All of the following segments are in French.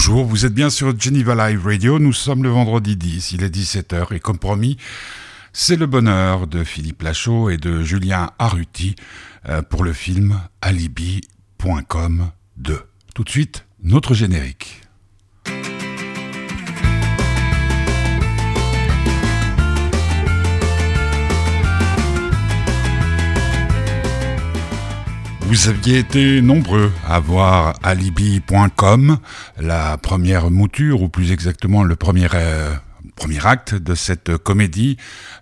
Bonjour, vous êtes bien sur Geneva Live Radio, nous sommes le vendredi 10, il est 17h et comme promis, c'est le bonheur de Philippe Lachaud et de Julien Arruti euh, pour le film Alibi.com 2. Tout de suite, notre générique. Vous aviez été nombreux à voir alibi.com, la première mouture, ou plus exactement le premier, euh, premier acte de cette comédie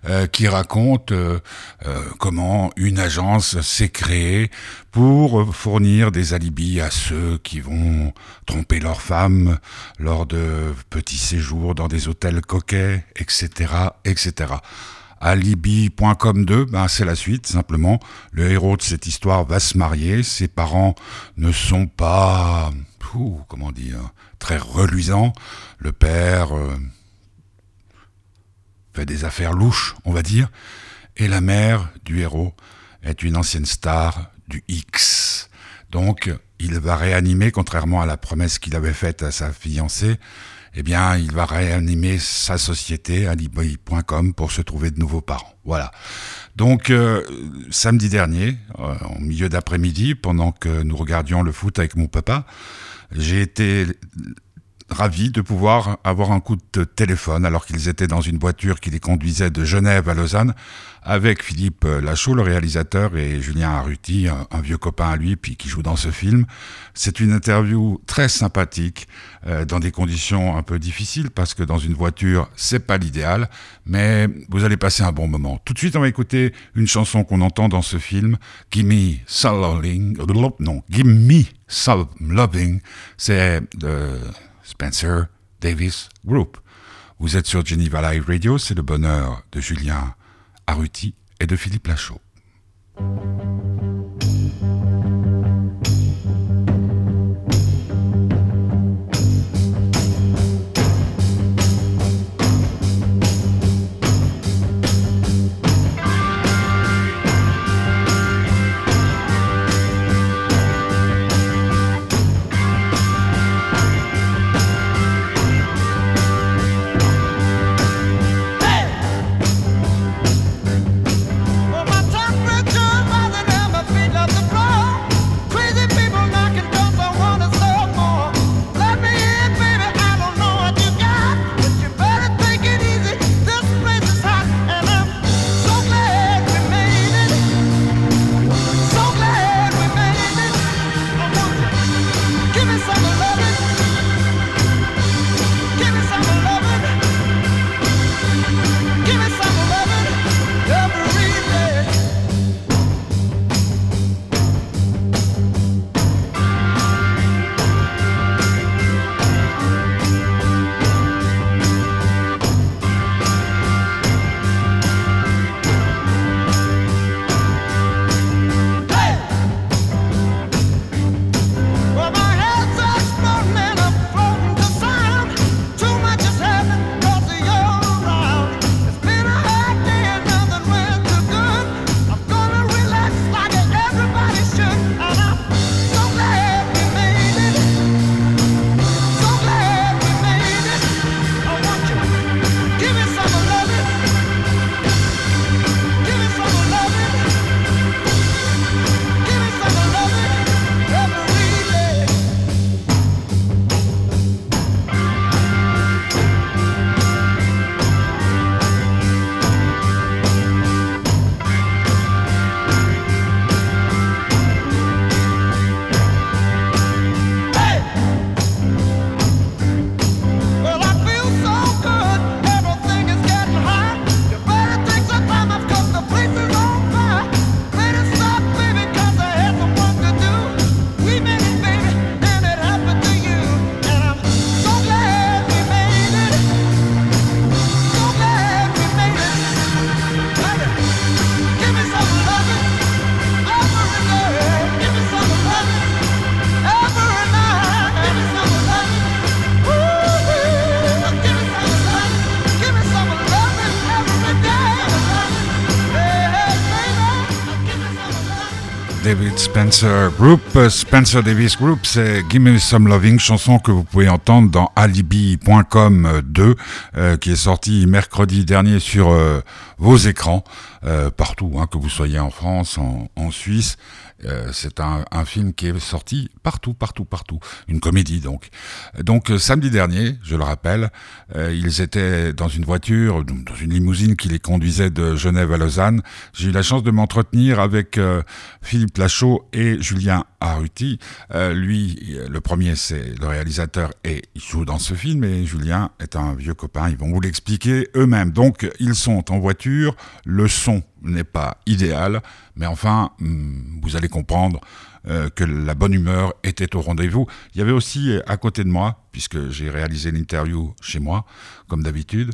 euh, qui raconte euh, comment une agence s'est créée pour fournir des alibis à ceux qui vont tromper leurs femmes lors de petits séjours dans des hôtels coquets, etc., etc. Alibi.com 2, ben c'est la suite, simplement. Le héros de cette histoire va se marier, ses parents ne sont pas, comment dire, très reluisants. Le père euh, fait des affaires louches, on va dire, et la mère du héros est une ancienne star du X. Donc, il va réanimer, contrairement à la promesse qu'il avait faite à sa fiancée, eh bien, il va réanimer sa société, alibi.com, pour se trouver de nouveaux parents. Voilà. Donc, euh, samedi dernier, euh, en milieu d'après-midi, pendant que nous regardions le foot avec mon papa, j'ai été ravi de pouvoir avoir un coup de téléphone alors qu'ils étaient dans une voiture qui les conduisait de Genève à Lausanne avec Philippe Lachaud, le réalisateur, et Julien Arruti, un, vieux copain à lui, puis qui joue dans ce film. C'est une interview très sympathique, euh, dans des conditions un peu difficiles, parce que dans une voiture, c'est pas l'idéal, mais vous allez passer un bon moment. Tout de suite, on va écouter une chanson qu'on entend dans ce film, Gimme Some Loving, non, Gimme Some Loving, c'est de Spencer Davis Group. Vous êtes sur Geneva Live Radio, c'est le bonheur de Julien Arruti et de Philippe Lachaud. David Spencer Group. Spencer Davis Group, c'est Give Me Some Loving, chanson que vous pouvez entendre dans Alibi.com 2, euh, qui est sorti mercredi dernier sur euh, vos écrans, euh, partout, hein, que vous soyez en France, en, en Suisse. Euh, c'est un, un, film qui est sorti partout, partout, partout. Une comédie donc. Donc euh, samedi dernier, je le rappelle, euh, ils étaient dans une voiture, dans une limousine qui les conduisait de Genève à Lausanne. J'ai eu la chance de m'entretenir avec Philippe Lachaud et Julien Arruti. lui, le premier, c'est le réalisateur et il joue dans ce film. Et Julien est un vieux copain. Ils vont vous l'expliquer eux-mêmes. Donc ils sont en voiture. Le son n'est pas idéal, mais enfin, hmm, vous allez comprendre euh, que la bonne humeur était au rendez-vous. Il y avait aussi euh, à côté de moi, puisque j'ai réalisé l'interview chez moi, comme d'habitude,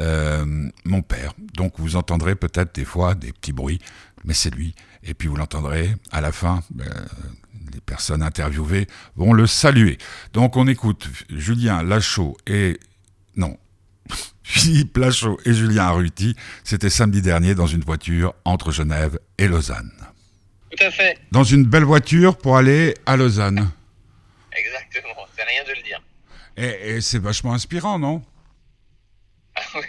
euh, mon père. Donc vous entendrez peut-être des fois des petits bruits, mais c'est lui. Et puis vous l'entendrez à la fin. les personnes interviewées vont le saluer. Donc on écoute Julien Lachaud et non, Philippe Lachaud et Julien Arruti, c'était samedi dernier dans une voiture entre Genève et Lausanne. Tout à fait. Dans une belle voiture pour aller à Lausanne. Exactement, c'est rien de le dire. Et, c'est vachement inspirant, non? Ah oui.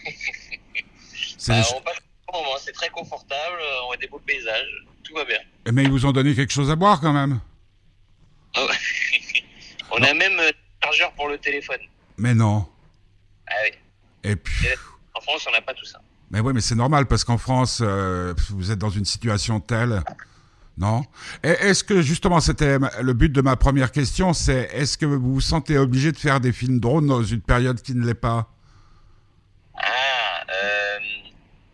Bah, on passe un moment, c'est très confortable, on a des beaux paysages, tout va bien. Mais ils vous ont donné quelque chose à boire quand même oh, On a même un euh, chargeur pour le téléphone. Mais non. Ah oui. Et puis... En France, on n'a pas tout ça. Mais oui, mais c'est normal parce qu'en France, euh, vous êtes dans une situation telle. Non? Est-ce que justement, c'était le but de ma première question, c'est est-ce que vous vous sentez obligé de faire des films drones dans une période qui ne l'est pas? Ah, euh,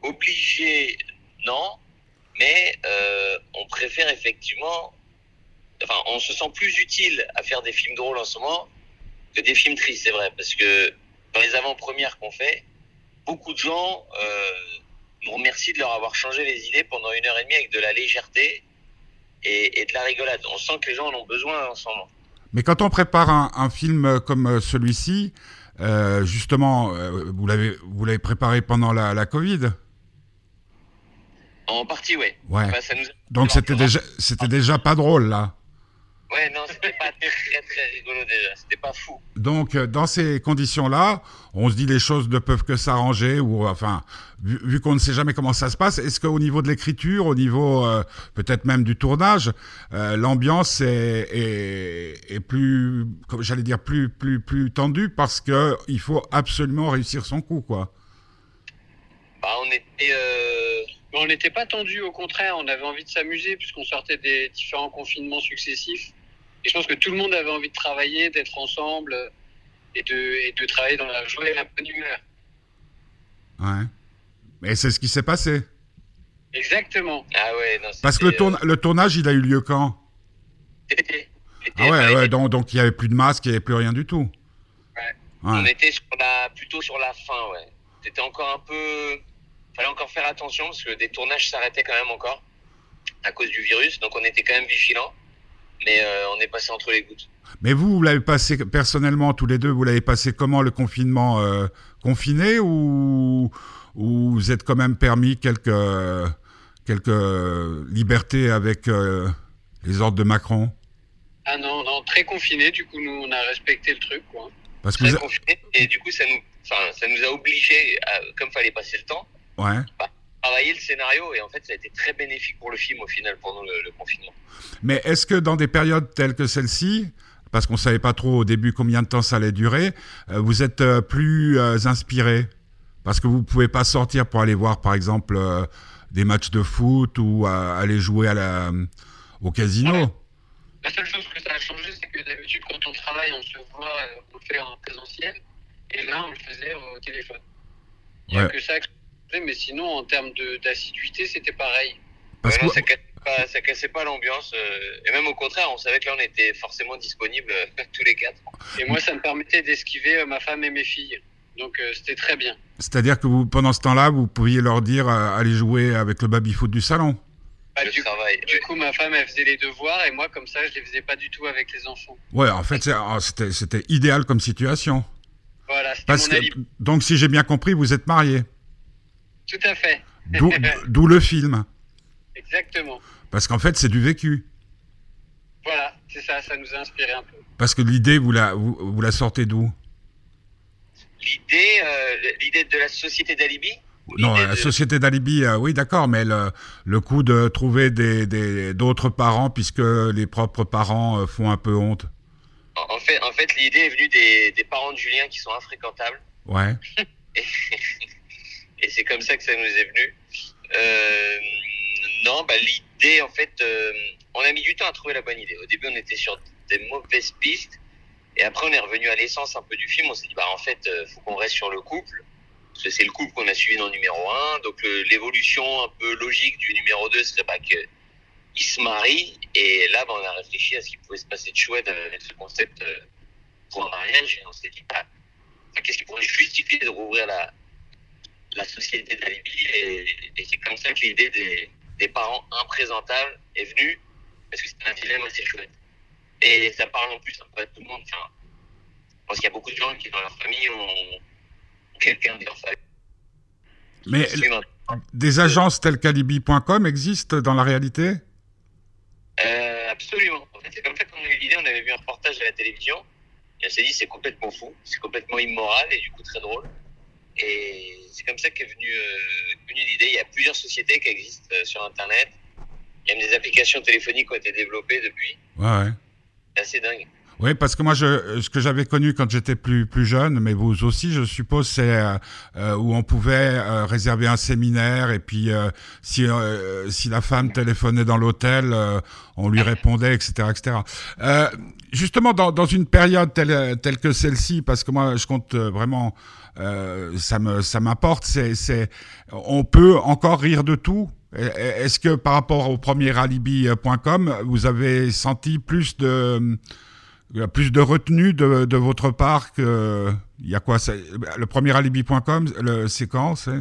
obligé, non, mais euh, on préfère effectivement, enfin, on se sent plus utile à faire des films drôles en ce moment que des films tristes, c'est vrai, parce que dans les avant-premières qu'on fait, beaucoup de gens euh, nous remercient de leur avoir changé les idées pendant une heure et demie avec de la légèreté et, de la rigolade. On sent que les gens en ont besoin en ce moment. Mais quand on prépare un, film comme euh, celui-ci, justement, vous l'avez vous l'avez préparé pendant la, la Covid? En partie, ouais. ouais. Donc c'était déjà c'était déjà pas drôle là. Ouais, non, c'était pas très, très rigolo déjà. C'était pas fou. Donc, euh, dans ces conditions-là, on se dit les choses ne peuvent que s'arranger, ou enfin, vu, qu'on ne sait jamais comment ça se passe, est-ce qu'au niveau de l'écriture, au niveau euh, peut-être même du tournage, euh, l'ambiance est, est, est, plus, j'allais dire, plus, plus, plus tendue parce que il faut absolument réussir son coup, quoi. Bah, on était. On n'était pas tendu, au contraire, on avait envie de s'amuser puisqu'on sortait des différents confinements successifs. Et je pense que tout le monde avait envie de travailler, d'être ensemble et de, et de travailler dans la joie et la bonne humeur. Ouais. Mais c'est ce qui s'est passé. Exactement. Ah ouais, non, Parce que le, tourna le, tournage, il a eu lieu quand? Ah ouais, ouais donc, donc il n'y avait plus de masque, il n'y avait plus rien du tout. Ouais. ouais. On était sur la, plutôt sur la fin, ouais. C'était encore un peu. Fallait encore faire attention parce que des tournages s'arrêtaient quand même encore à cause du virus, donc on était quand même vigilants mais euh, on est passé entre les gouttes. Mais vous, vous l'avez passé personnellement, tous les deux, vous l'avez passé comment le confinement euh, Confiné ou, ou vous êtes quand même permis quelques, quelques libertés avec euh, les ordres de Macron? Ah non, non, très confiné, du coup, nous, on a respecté le truc. Quoi. Parce très confiné, et du coup, ça nous, ça nous a obligés, comme il fallait passer le temps, ouais. Bah, travailler le scénario et en fait ça a été très bénéfique pour le film au final pendant le, confinement. Mais est-ce que dans des périodes telles que celle-ci, parce qu'on savait pas trop au début combien de temps ça allait durer, euh, vous êtes euh, plus euh, inspiré? Parce que vous pouvez pas sortir pour aller voir par exemple des matchs de foot ou aller jouer à la, au casino. La seule chose que ça a changé, c'est que d'habitude quand on travaille, on se voit, on le fait en présentiel, et là on le faisait au téléphone. Il n'y a que ça mais sinon, en termes d'assiduité, c'était pareil. Parce que... ça, cassait pas, ça cassait pas l'ambiance. Euh, et même au contraire, on savait que là, on était forcément disponibles euh, tous les quatre. Et moi, ça me permettait d'esquiver euh, ma femme et mes filles. Donc, c'était très bien. C'est-à-dire que vous, pendant ce temps-là, vous pouviez leur dire allez jouer avec le baby-foot du salon bah, du, travail, du coup, ma femme, elle faisait les devoirs et moi, comme ça, je les faisais pas du tout avec les enfants. Ouais, en fait, ah, c'était idéal comme situation. Voilà, c'était mon Donc, si j'ai bien compris, vous êtes marié tout à fait. D'où le film. Exactement. Parce qu'en fait, c'est du vécu. Voilà, c'est ça, ça nous a inspiré un peu. Parce que l'idée, vous la, vous, vous la sortez d'où? L'idée, euh, l'idée de la société d'alibi Non, la société d'alibi, euh, oui, d'accord, mais le, le coup de trouver des, des- d'autres parents puisque les propres parents euh, font un peu honte. En en fait, en fait l'idée est venue des, des parents de Julien qui sont infréquentables. Ouais. Et, et c'est comme ça que ça nous est venu. Euh, non, bah, l'idée, en fait, euh, on a mis du temps à trouver la bonne idée. Au début, on était sur des mauvaises pistes. Et après, on est revenu à l'essence un peu du film. On s'est dit, bah, en fait, euh, faut qu'on reste sur le couple. Parce que c'est le couple qu'on a suivi dans numéro 1. Donc, l'évolution un peu logique du numéro 2 serait bah, que se marient. Et là, bah, on a réfléchi à ce qui pouvait se passer de chouette avec ce concept euh, pour un mariage. Et on s'est dit, bah, Enfin, qu'est-ce qui pourrait justifier de rouvrir la, la société d'alibi et, et c'est comme ça que l'idée des, des parents imprésentables est venue parce que c'est un dilemme assez chouette et ça parle en plus un peu à tout le monde enfin, je pense qu'il y a beaucoup de gens qui dans leur famille ont quelqu'un de leur famille Mais des agences telles qu'alibi.com existent dans la réalité? Euh, absolument. En fait, c'est comme ça qu'on a eu l'idée. On avait vu un reportage à la télévision et on s'est dit c'est complètement fou, c'est complètement immoral et du coup très drôle. Et c'est comme ça qu'est venue, euh, venue l'idée. Il y a plusieurs sociétés qui existent euh, sur Internet. Il y a même des applications téléphoniques qui ont été développées depuis. Ouais, ouais. C'est assez dingue. Oui, parce que moi, je, ce que j'avais connu quand j'étais plus, plus jeune, mais vous aussi, je suppose, c'est euh, euh, où on pouvait euh, réserver un séminaire et puis euh, si, euh, si la femme téléphonait dans l'hôtel, euh, on lui répondait, etc. etc. Justement, dans, dans une période telle, telle que celle-ci, parce que moi, je compte vraiment, ça me ça m'apporte, c'est, c'est, on peut encore rire de tout. Est-ce que par rapport au premier alibi.com, vous avez senti plus de plus de retenue de, de votre part que. Il y a quoi c'est- Le premier alibi.com, le séquence, c'est.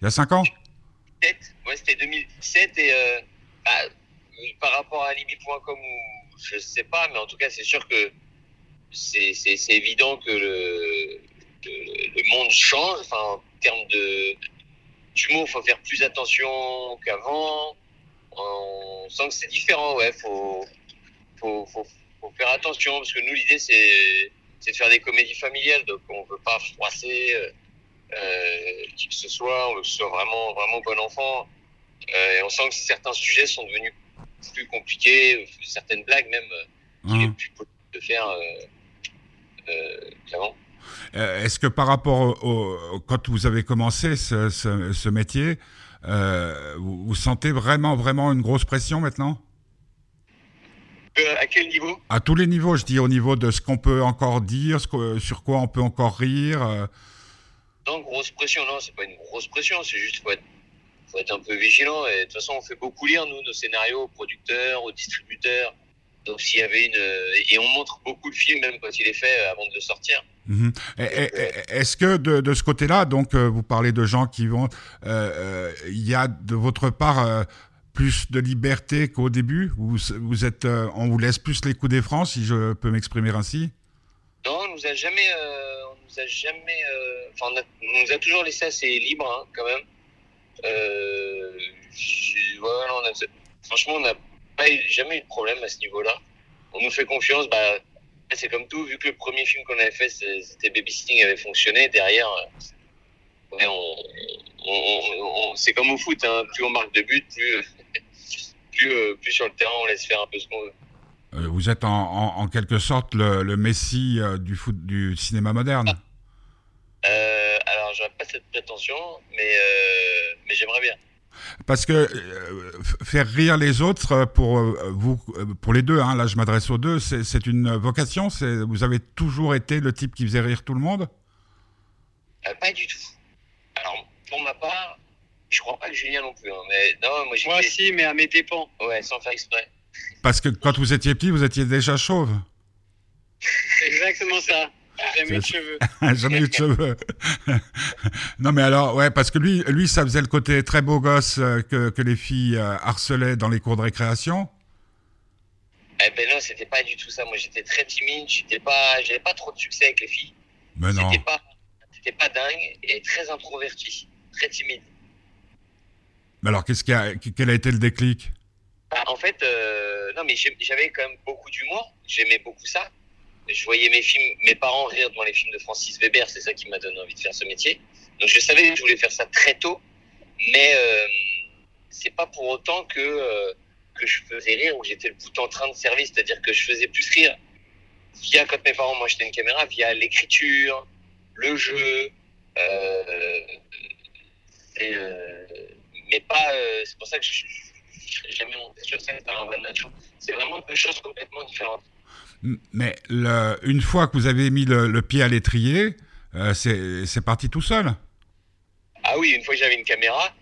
Il y a 5 ans? 2017, ouais, c'était 2017 et euh, bah, par rapport à alibi.com je sais pas, mais en tout cas c'est sûr que c'est c'est- c'est évident que le, le, monde change. Enfin, en termes de d'humour, faut faire plus attention qu'avant. On sent que c'est différent, ouais. Faut, faut, faut faire attention parce que nous l'idée c'est c'est de faire des comédies familiales, donc on veut pas froisser. euh, euh, qui que ce soit, on veut que ce soit vraiment, vraiment bon enfant. Euh, et on sent que certains sujets sont devenus plus compliqués, certaines blagues même, euh, qu'il est plus possible de faire qu'avant. Est-ce que par rapport au, au- quand vous avez commencé ce, ce, ce métier, vous, vous sentez vraiment, vraiment une grosse pression maintenant? À quel niveau? À tous les niveaux, je dis au niveau de ce qu'on peut encore dire, ce que- sur quoi on peut encore rire. euh, Non, grosse pression, non, c'est pas une grosse pression, c'est juste faut être, faut être un peu vigilant. Et de toute façon, on fait beaucoup lire, nous, nos scénarios aux producteurs, aux distributeurs. Donc s'il y avait une... euh, Et on montre beaucoup de films, même quand il est fait, euh, avant de le sortir. Mhm. Est-ce que de, de ce côté-là, donc euh, vous parlez de gens qui vont, euh, euh, il y a de votre part euh, plus de liberté qu'au début vous, êtes, euh, on vous laisse plus les coups des francs, si je peux m'exprimer ainsi. Non, on nous a jamais, euh, on nous a jamais, euh, enfin, on, nous a toujours laissé assez libre, hein, quand même. Non, on a- franchement, on n'a jamais eu de problème à ce niveau-là. On nous fait confiance, bah, c'est comme tout, vu que le premier film qu'on avait fait, c'était Babysitting avait fonctionné, derrière, on- c'est comme au foot, hein, plus on marque de buts, plus, plus, euh, plus sur le terrain, on laisse faire un peu ce qu'on veut. Euh, vous êtes en, en- en quelque sorte le, le messie euh, du, foot, du cinéma moderne. Euh, alors, j'aurais pas cette prétention, mais, euh, mais j'aimerais bien. Parce que euh, faire rire les autres pour vous, pour les deux, hein, là je m'adresse aux deux, c'est une vocation. Vous avez toujours été le type qui faisait rire tout le monde? Pas du tout. Alors, pour ma part, je crois pas que Julien non plus. hein, mais non, moi, Moi aussi, mais à mes dépens. Ouais, sans faire exprès. Parce que quand vous étiez petit, vous étiez déjà chauve. C'est exactement ça. J'ai jamais eu de cheveux. Jamais eu de cheveux. non, mais alors, ouais, parce que lui, lui, ça faisait le côté très beau gosse euh, que, que les filles euh, harcelaient dans les cours de récréation. Eh ben non, c'était pas du tout ça. Moi, j'étais très timide. J'étais pas, j'avais pas trop de succès avec les filles. Mais non. C'était pas, c'était pas dingue et très introverti, très timide. Mais alors, qu'est-ce qui a, quel a été le déclic? En fait, euh, non, mais j'avais quand même beaucoup d'humour. J'aimais beaucoup ça. Je voyais mes films, mes parents rire devant les films de Francis Weber. C'est ça qui m'a donné envie de faire ce métier. Donc je savais que je voulais faire ça très tôt, mais euh, c'est pas pour autant que euh, que je faisais rire ou j'étais le bout en train de service. C'est-à-dire que je faisais plus rire via quand mes parents m'achetaient une caméra, via l'écriture, le jeu. Euh, et, mais pas. euh, c'est pour ça que je je- jamais monté sur scène par un nature. C'est vraiment deux choses complètement différentes. Mais le- une fois que vous avez mis le, le pied à l'étrier, euh, c'est parti tout seul. Ah oui, une fois que j'avais une caméra,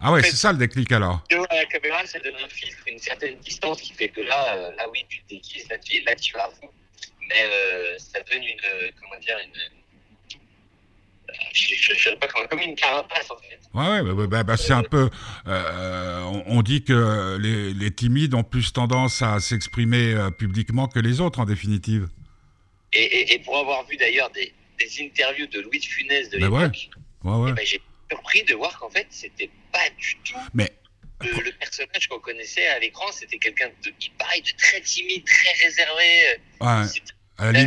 Ah ouais, c'est ça le déclic alors. la caméra, ça donne un filtre, une certaine distance qui fait que là, euh, là oui, tu te déguises, là tu, là, tu vas à fond. Mais euh, ça donne une. comment dire une, Je. Comme une carapace en fait. Ouais, ouais, bah, bah, bah, bah, c'est un peu. euh, on, on dit que les, les timides ont plus tendance à s'exprimer euh, publiquement que les autres en définitive. Et, et, et pour avoir vu d'ailleurs des, des interviews de Louis de Funès de l'époque, Ouais, ouais. eh ben, j'ai surpris de voir qu'en fait, c'était pas du tout Mais le, le personnage qu'on connaissait à l'écran. C'était quelqu'un de, pareil, de très timide, très réservé. ouais, à, la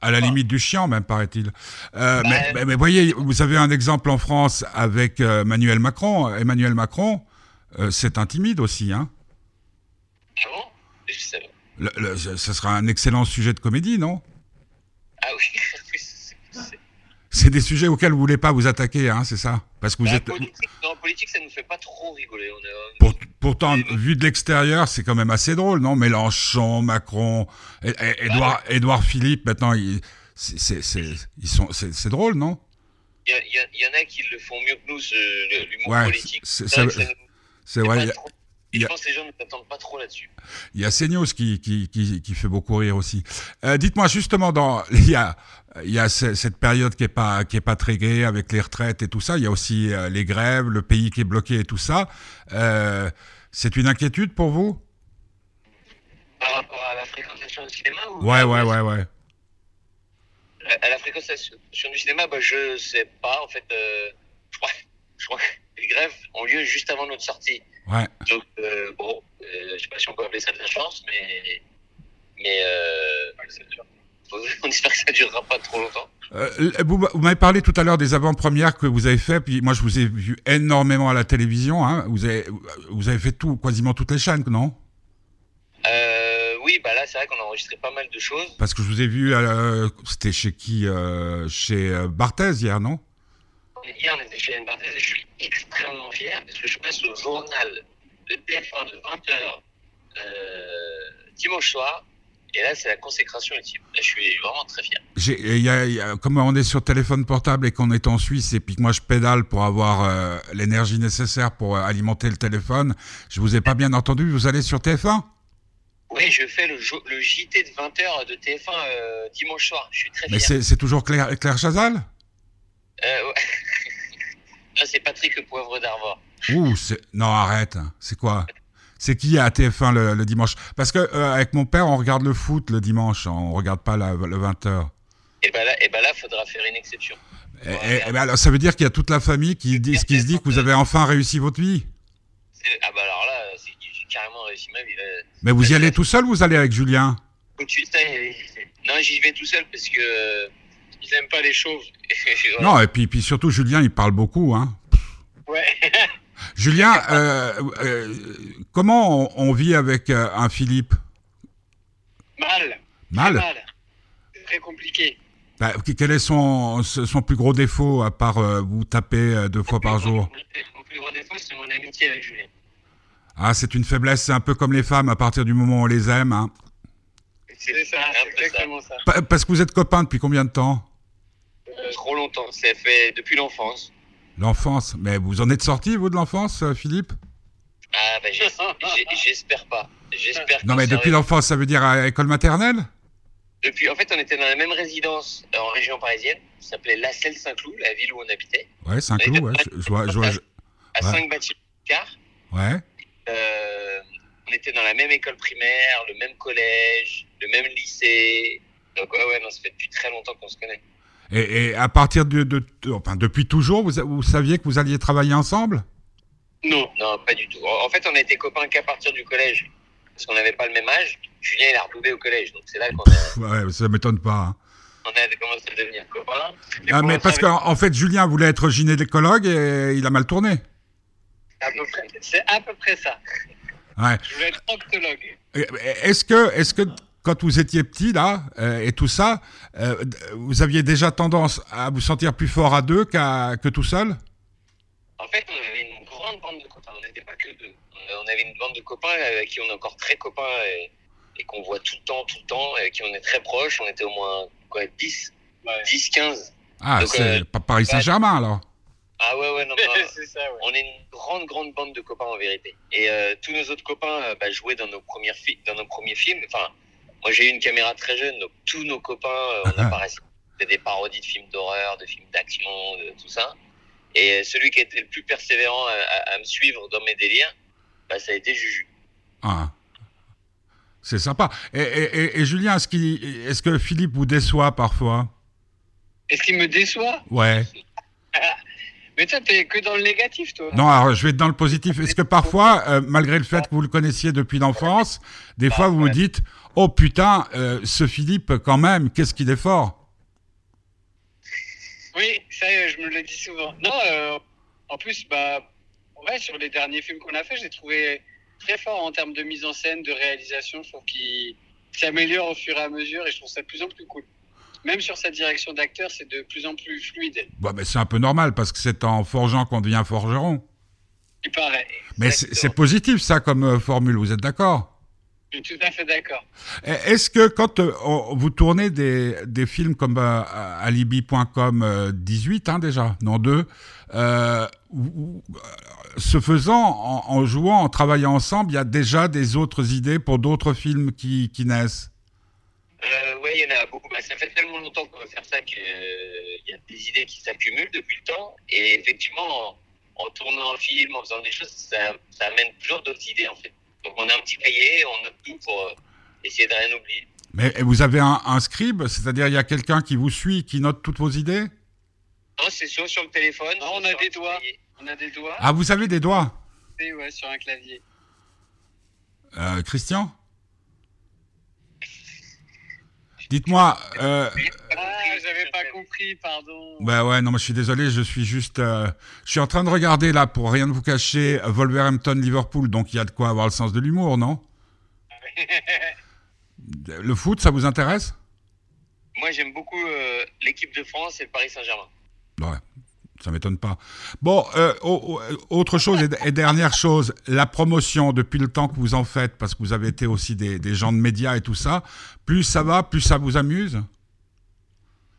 à la limite du chiant, même paraît-il. Euh, Bah, mais, mais, mais voyez, vous avez un exemple en France avec euh, Emmanuel Macron. Emmanuel Macron, euh, c'est un timide aussi, hein. Le, le- ce sera un excellent sujet de comédie, non? Ah oui, oui, c'est- des sujets auxquels vous voulez pas vous attaquer, hein, c'est ça? Parce que vous Bah, êtes. politique, non, politique, ça nous fait pas trop rigoler. On est, Pour- pourtant, vu de l'extérieur, c'est quand même assez drôle, non? Mélenchon, Macron, et- et- Édouard, Édouard Philippe, maintenant, c'est, c'est, c'est- ils sont, c'est, c'est drôle, non? Il y, en a qui le font mieux que nous, l'humour Ouais, politique. c'est- vrai C'est a- Je pense que les gens ne s'attendent pas trop là-dessus. Il y a CNews qui, qui, qui, qui fait beaucoup rire aussi. Euh, dites-moi justement, dans, il y a, il y a ce- cette période qui est pas, qui est pas très gaie avec les retraites et tout ça. Il y a aussi euh, les grèves, le pays qui est bloqué et tout ça. Euh, c'est une inquiétude pour vous? Par rapport à la fréquentation du cinéma ou Ouais, ouais, ouais, ouais. À la fréquentation du cinéma, bah, je sais pas. En fait, je, crois, je crois que les grèves ont lieu juste avant notre sortie. Ouais. Donc, euh, bon, euh, je sais pas si on peut appeler ça de la chance, mais. Mais. Euh, on espère que ça durera pas trop longtemps. Euh, vous vous m'avez parlé tout à l'heure des avant-premières que vous avez fait, puis moi je vous ai vu énormément à la télévision. Hein. Vous, avez, vous avez fait tout, quasiment toutes les chaînes, non? Euh, oui, bah là, c'est vrai qu'on a enregistré pas mal de choses. Parce que je vous ai vu, euh, c'était chez qui euh, Chez Barthez hier, non? Hier, on était chez Anne Barthès et je suis extrêmement fier parce que je passe au journal de TF1 de 20h euh, dimanche soir. Et là, c'est la consécration ultime. Là, je suis vraiment très fier. J'ai- il y a- il y a- Comme on est sur téléphone portable et qu'on est en Suisse et puis que moi je pédale pour avoir euh, l'énergie nécessaire pour euh, alimenter le téléphone, je vous ai pas bien entendu. Vous allez sur TF1 Oui, je fais le, JT de 20h de TF1 euh, dimanche soir. Je suis très Mais fier. c'est c'est toujours Claire, Claire Chazal? Euh, ouais. Là, c'est Patrick le Poivre d'Arvor. Ouh, c'est... Non, arrête. C'est quoi? C'est qui à TF1 le, le dimanche? Parce que euh, avec mon père, on regarde le foot le dimanche, on regarde pas la- le 20h. Et ben là, et ben là, faudra faire une exception. Et, et- et ben alors, ça veut dire qu'il y a toute la famille qui, dit, qui se dit que vous avez enfin réussi votre vie. Ah bah alors là, c'est- j'ai carrément réussi ma vie. là. Mais vous y allez tout seul ou vous allez avec Julien? Tout de suite, ça, il- Non, j'y vais tout seul parce que ils aiment pas les chauves. Non, et puis, puis surtout Julien, il parle beaucoup. Hein. Ouais. Julien, euh, euh, comment on, on vit avec euh, un Philippe? Mal. Mal Très mal. Très compliqué. Bah, Quel est son, son plus gros défaut à part vous taper deux fois par jour? Mon plus gros défaut, c'est mon amitié avec Julien. Ah, c'est une faiblesse, c'est un peu comme les femmes, à partir du moment où on les aime. Hein. C'est ça, c'est exactement ça. Pa- Parce que vous êtes copains depuis combien de temps? Trop longtemps. Ça fait depuis l'enfance. L'enfance. Mais vous en êtes sorti, vous, de l'enfance, euh, Philippe? Ah bah j'ai- j'espère pas. J'espère. Non, mais depuis l'enfance, ça veut dire à école maternelle? Depuis, en fait, on était dans la même résidence euh, en région parisienne. Ça s'appelait La Selle-Saint-Cloud, la ville où on habitait. Ouais, Saint-Cloud, ouais. Je, je vois, je vois- je- À Ouais. 5 bâtiments d'écart. ouais. Euh, on était dans la même école primaire, le même collège, le même lycée. Donc ouais, ouais, non, ça fait depuis très longtemps qu'on se connaît. Et, et à partir de, de- de- enfin, depuis toujours, vous, vous saviez que vous alliez travailler ensemble? Non. Non, pas du tout. En fait, on a été copains qu'à partir du collège. Parce qu'on n'avait pas le même âge. Julien, il a redoublé au collège. Donc c'est là qu'on a, Ouais, ça m'étonne pas. hein. on a commencé à devenir copains. Ah, mais parce qu'en en fait, Julien voulait être gynécologue et il a mal tourné. C'est à peu près ça. Ouais. Je voulais être proctologue. Est-ce que, est-ce que quand vous étiez petit là euh, et tout ça, euh, vous aviez déjà tendance à vous sentir plus fort à deux qu'à que tout seul? En fait, on avait une grande bande de copains. On n'était pas que deux. On on avait une bande de copains avec qui on est encore très copains et, et qu'on voit tout le temps, tout le temps, et avec qui on est très proches. On était au moins quoi, 10, Ouais. 10 15. Ah, Donc, c'est euh, pas Paris Saint-Germain alors. Ah ouais, ouais, non, non. c'est ça, ouais. On est une grande, grande bande de copains en vérité. Et euh, tous nos autres copains euh, bah, jouaient dans nos, premières fi- dans nos premiers films. Enfin, moi j'ai eu une caméra très jeune, donc tous nos copains, euh, on apparaissait. C'était des parodies de films d'horreur, de films d'action, de tout ça. Et celui qui était le plus persévérant à, à- à me suivre dans mes délires, bah, ça a été Juju. Ah. C'est sympa. Et, et- et- et Julien, est-ce, que Philippe vous déçoit parfois? Est-ce qu'il me déçoit? Ouais. Mais toi, t'es que dans le négatif, toi. Non, alors je vais être dans le positif. Est-ce que parfois, euh, malgré le fait que vous le connaissiez depuis l'enfance, des fois vous vous dites Oh putain, euh, ce Philippe, quand même, qu'est-ce qu'il est fort Oui, ça, je me le dis souvent. Non, euh, en plus, bah, ouais, sur les derniers films qu'on a fait, j'ai trouvé très fort en termes de mise en scène, de réalisation. Je trouve qu'il s'améliore au fur et à mesure et je trouve ça de plus en plus cool. Même sur sa direction d'acteur, c'est de plus en plus fluide. Bon, mais c'est un peu normal parce que c'est en forgeant qu'on devient forgeron. Il paraît. Mais c'est positif ça comme euh, formule, vous êtes d'accord Je suis tout à fait d'accord. Est-ce que quand euh, vous tournez des, des films comme euh, Alibi.com euh, 18 hein, déjà, non 2, euh, euh, ce faisant, en, en jouant, en travaillant ensemble, il y a déjà des autres idées pour d'autres films qui, qui naissent? Euh, ouais, il y en a beaucoup. Bah, ça fait tellement longtemps qu'on veut faire ça qu'il y a des idées qui s'accumulent depuis le temps. Et effectivement, en, en tournant un film, en faisant des choses, ça, ça amène toujours d'autres idées en fait. Donc on a un petit cahier, on note tout pour euh, essayer de rien oublier. Mais vous avez un, un scribe, c'est-à-dire il y a quelqu'un qui vous suit, qui note toutes vos idées? Non, c'est soit sur le téléphone. Ah, on a sur des doigts. On a des doigts Ah, vous avez des doigts? Ouais, sur un clavier. Euh, Christian? Dites-moi, euh, Ah, j'avais pas compris, pardon. bah ouais, non, mais je suis désolé, je suis juste, euh, je suis en train de regarder là, pour rien vous cacher, Wolverhampton-Liverpool, donc il y a de quoi avoir le sens de l'humour, non? Le foot, ça vous intéresse? Moi, j'aime beaucoup euh, l'équipe de France et le Paris Saint-Germain. Ouais, ça m'étonne pas. Bon, euh, au- au- autre chose et, dernière chose, la promotion depuis le temps que vous en faites, parce que vous avez été aussi des, des gens de médias et tout ça, plus ça va, plus ça vous amuse?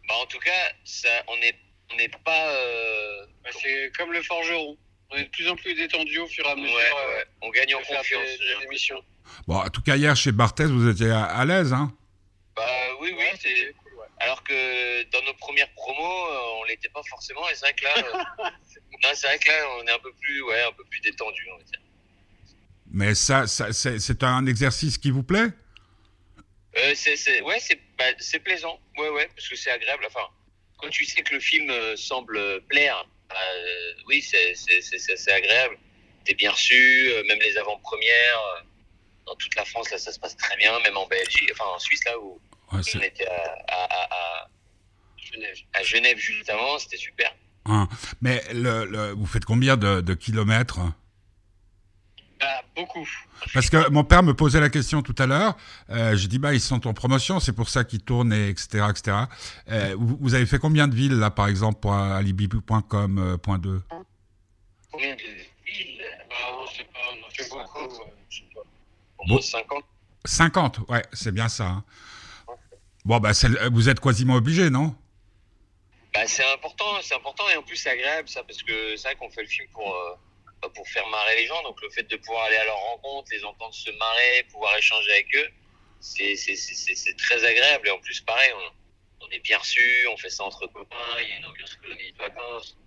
Bah, en tout cas, ça, on n'est on pas. euh, Bah, c'est comme le forgeron. On est de plus en plus détendu au fur et à ouais, mesure euh, ouais, on gagne en confiance. des, des émissions. Bon, en tout cas, hier, chez Barthez, vous étiez à, à l'aise, hein? Bah oui, oui. Ouais, c'est-. Alors que dans nos premières promos, euh, on l'était pas forcément. Et c'est vrai que là, euh, non, c'est vrai que là, on est un peu plus, ouais, un peu plus détendu, on va dire. Mais ça, ça c'est c'est un exercice qui vous plaît? Euh, c'est, c'est, ouais, c'est, bah, c'est plaisant. Ouais, ouais, parce que c'est agréable. Enfin, quand tu sais que le film euh, semble plaire, bah, oui, c'est, c'est, c'est, c'est, c'est agréable. T'es bien reçu, même les avant-premières. dans toute la France, là, ça se passe très bien, même en Belgique, enfin en Suisse, là où Ouais, on était à, à, à, Genève. à Genève juste avant, c'était super. hein. Mais le, le- vous faites combien de, de kilomètres? Bah, beaucoup. Parce que mon père me posait la question tout à l'heure. Euh, je dis bah ils sont en promotion, c'est pour ça qu'ils tournent, et etc., etc. Euh, vous, vous avez fait combien de villes là, par exemple, pour alibi.com euh, point deux? Combien de villes? Bah, on sait pas, on en fait beaucoup. je sais pas. Au Bon. moins 50. 50, ouais, c'est bien ça. hein. Bon, bah, vous êtes quasiment obligé, non? Bah, c'est important, c'est important et en plus c'est agréable ça parce que c'est vrai qu'on fait le film pour euh, pour faire marrer les gens donc le fait de pouvoir aller à leur rencontre, les entendre se marrer, pouvoir échanger avec eux, c'est très agréable et en plus pareil on, on est bien reçu, on fait ça entre copains, il y a une ambiance colonie de vacances.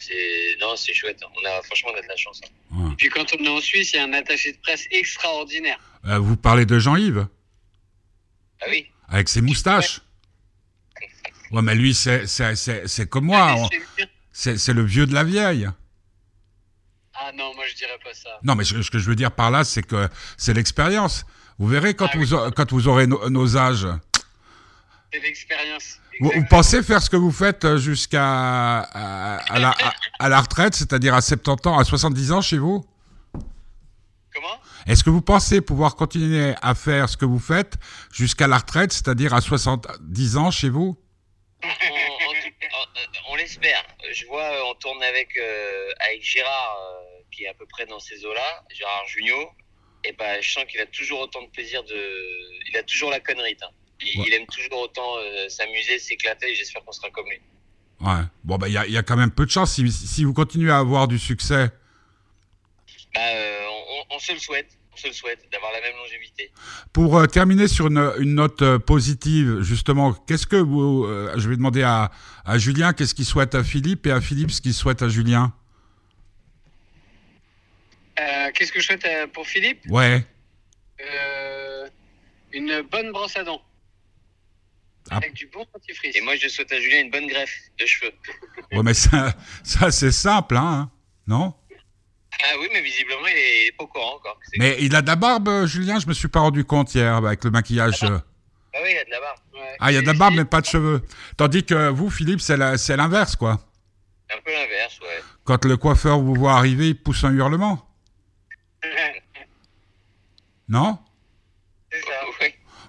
C'est non, c'est chouette. On a franchement on a de la chance. hein. Ouais. Et puis quand on est en Suisse, il y a un attaché de presse extraordinaire. Euh, Vous parlez de Jean-Yves? Ah oui. Avec ses moustaches. Ouais, mais lui, c'est c'est- c'est- c'est comme moi. Ah, on- c'est- le vieux de la vieille. Ah non, moi je dirais pas ça. Non, mais ce ce que je veux dire par là, c'est que c'est l'expérience. Vous verrez quand, Ah vous, a- quand vous aurez no- nos âges. C'est l'expérience. Vous, vous Exactement. pensez faire ce que vous faites euh, jusqu'à à, à la, à- à la retraite, c'est-à-dire à 70 ans, à 70 ans chez vous? Comment? Est-ce que vous pensez pouvoir continuer à faire ce que vous faites jusqu'à la retraite, c'est-à-dire à 70 ans chez vous? On, on- on- on l'espère. Je vois, euh, on tourne avec, euh, avec Gérard, euh, qui est à peu près dans ces eaux-là, Gérard Junio. Et ben, je sens qu'il a toujours autant de plaisir de. Il a toujours la connerie. hein. Il, Ouais. il aime toujours autant euh, s'amuser, s'éclater. J'espère qu'on sera comme lui. Ouais. Bon, bah, il y, a- il y a quand même peu de chance si, si vous continuez à avoir du succès. Bah, on, on se le souhaite. Se le souhaite d'avoir la même longévité. Pour euh, terminer sur une, une note euh, positive, justement, qu'est-ce que vous. euh, je vais demander à, à Julien qu'est-ce qu'il souhaite à Philippe et à Philippe ce qu'il souhaite à Julien? Euh, Qu'est-ce que je souhaite euh, pour Philippe? Ouais. Euh, Une bonne brosse à dents. Ah. Avec du bon dentifrice. Et moi, je souhaite à Julien une bonne greffe de cheveux. Ouais, mais ça, ça c'est simple, hein Non? Ah oui, mais visiblement, il est, il est pas au courant encore. Mais il a de la barbe, euh, Julien? Je me suis pas rendu compte hier avec le maquillage. euh. Ah oui, il y a de la barbe. Ouais. Ah, il y a de la barbe, mais pas de cheveux. Tandis que vous, Philippe, c'est l'inverse, quoi. Un peu l'inverse, ouais. Quand le coiffeur vous voit arriver, il pousse un hurlement. Non?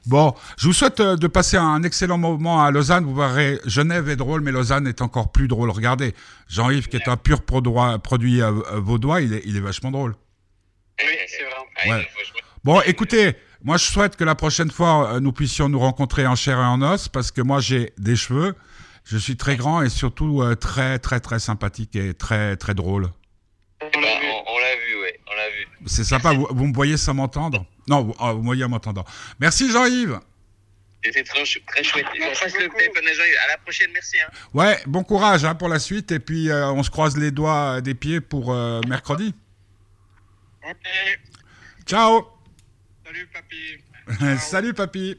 Bon, je vous souhaite euh, de passer un excellent moment à Lausanne. Vous verrez, Genève est drôle, mais Lausanne est encore plus drôle. Regardez, Jean-Yves, qui est un pur produit, euh, euh, vaudois, il est, il est vachement drôle. Oui, c'est vrai. Ah, Ouais. Bon, écoutez, moi je souhaite que la prochaine fois, nous puissions nous rencontrer en chair et en os, parce que moi j'ai des cheveux, je suis très grand et surtout très, très, très sympathique et très, très drôle. C'est sympa, vous, vous me voyez sans m'entendre Non, vous, ah, vous me voyez en m'entendant. Merci Jean-Yves. C'était très, chou- très chouette. Le à Jean-Yves. À la prochaine, merci. Hein. Ouais, bon courage hein, pour la suite et puis euh, on se croise les doigts des pieds pour euh, mercredi. Ok. Ciao Salut, papy. Salut papy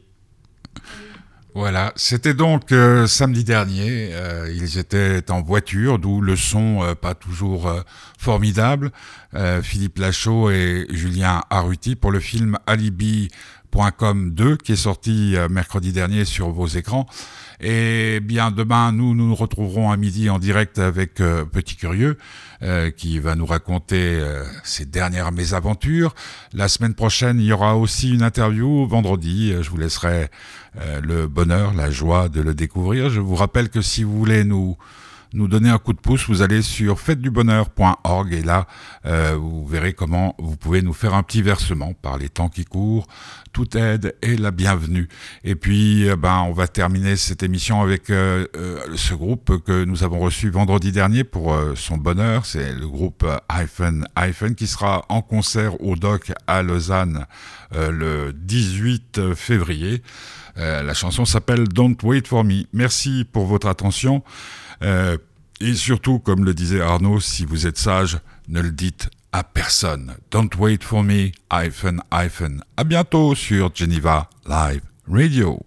Voilà, c'était donc euh, samedi dernier. euh, ils étaient en voiture, d'où le son euh, pas toujours formidable. Philippe Lachaud et Julien Arruti pour le film Alibi.com 2 qui est sorti euh, mercredi dernier sur vos écrans. Et bien demain, nous nous retrouverons à midi en direct avec euh, Petit Curieux euh, qui va nous raconter ses dernières mésaventures. La semaine prochaine, il y aura aussi une interview. Vendredi, je vous laisserai le bonheur, la joie de le découvrir. Je vous rappelle que si vous voulez nous nous donner un coup de pouce, vous allez sur fêtedubonheur.org et là, euh, vous verrez comment vous pouvez nous faire un petit versement par les temps qui courent. Toute aide est la bienvenue. Et puis, euh, ben, on va terminer cette émission avec euh, euh, ce groupe que nous avons reçu vendredi dernier pour euh, son bonheur. C'est le groupe Hyphen Hyphen qui sera en concert au Doc à Lausanne le 18 février. La chanson s'appelle Don't Wait for Me. Merci pour votre attention. Euh, et surtout, comme le disait Arnaud, si vous êtes sage, ne le dites à personne. Don't wait for me, hyphen, hyphen. À bientôt sur Geneva Live Radio.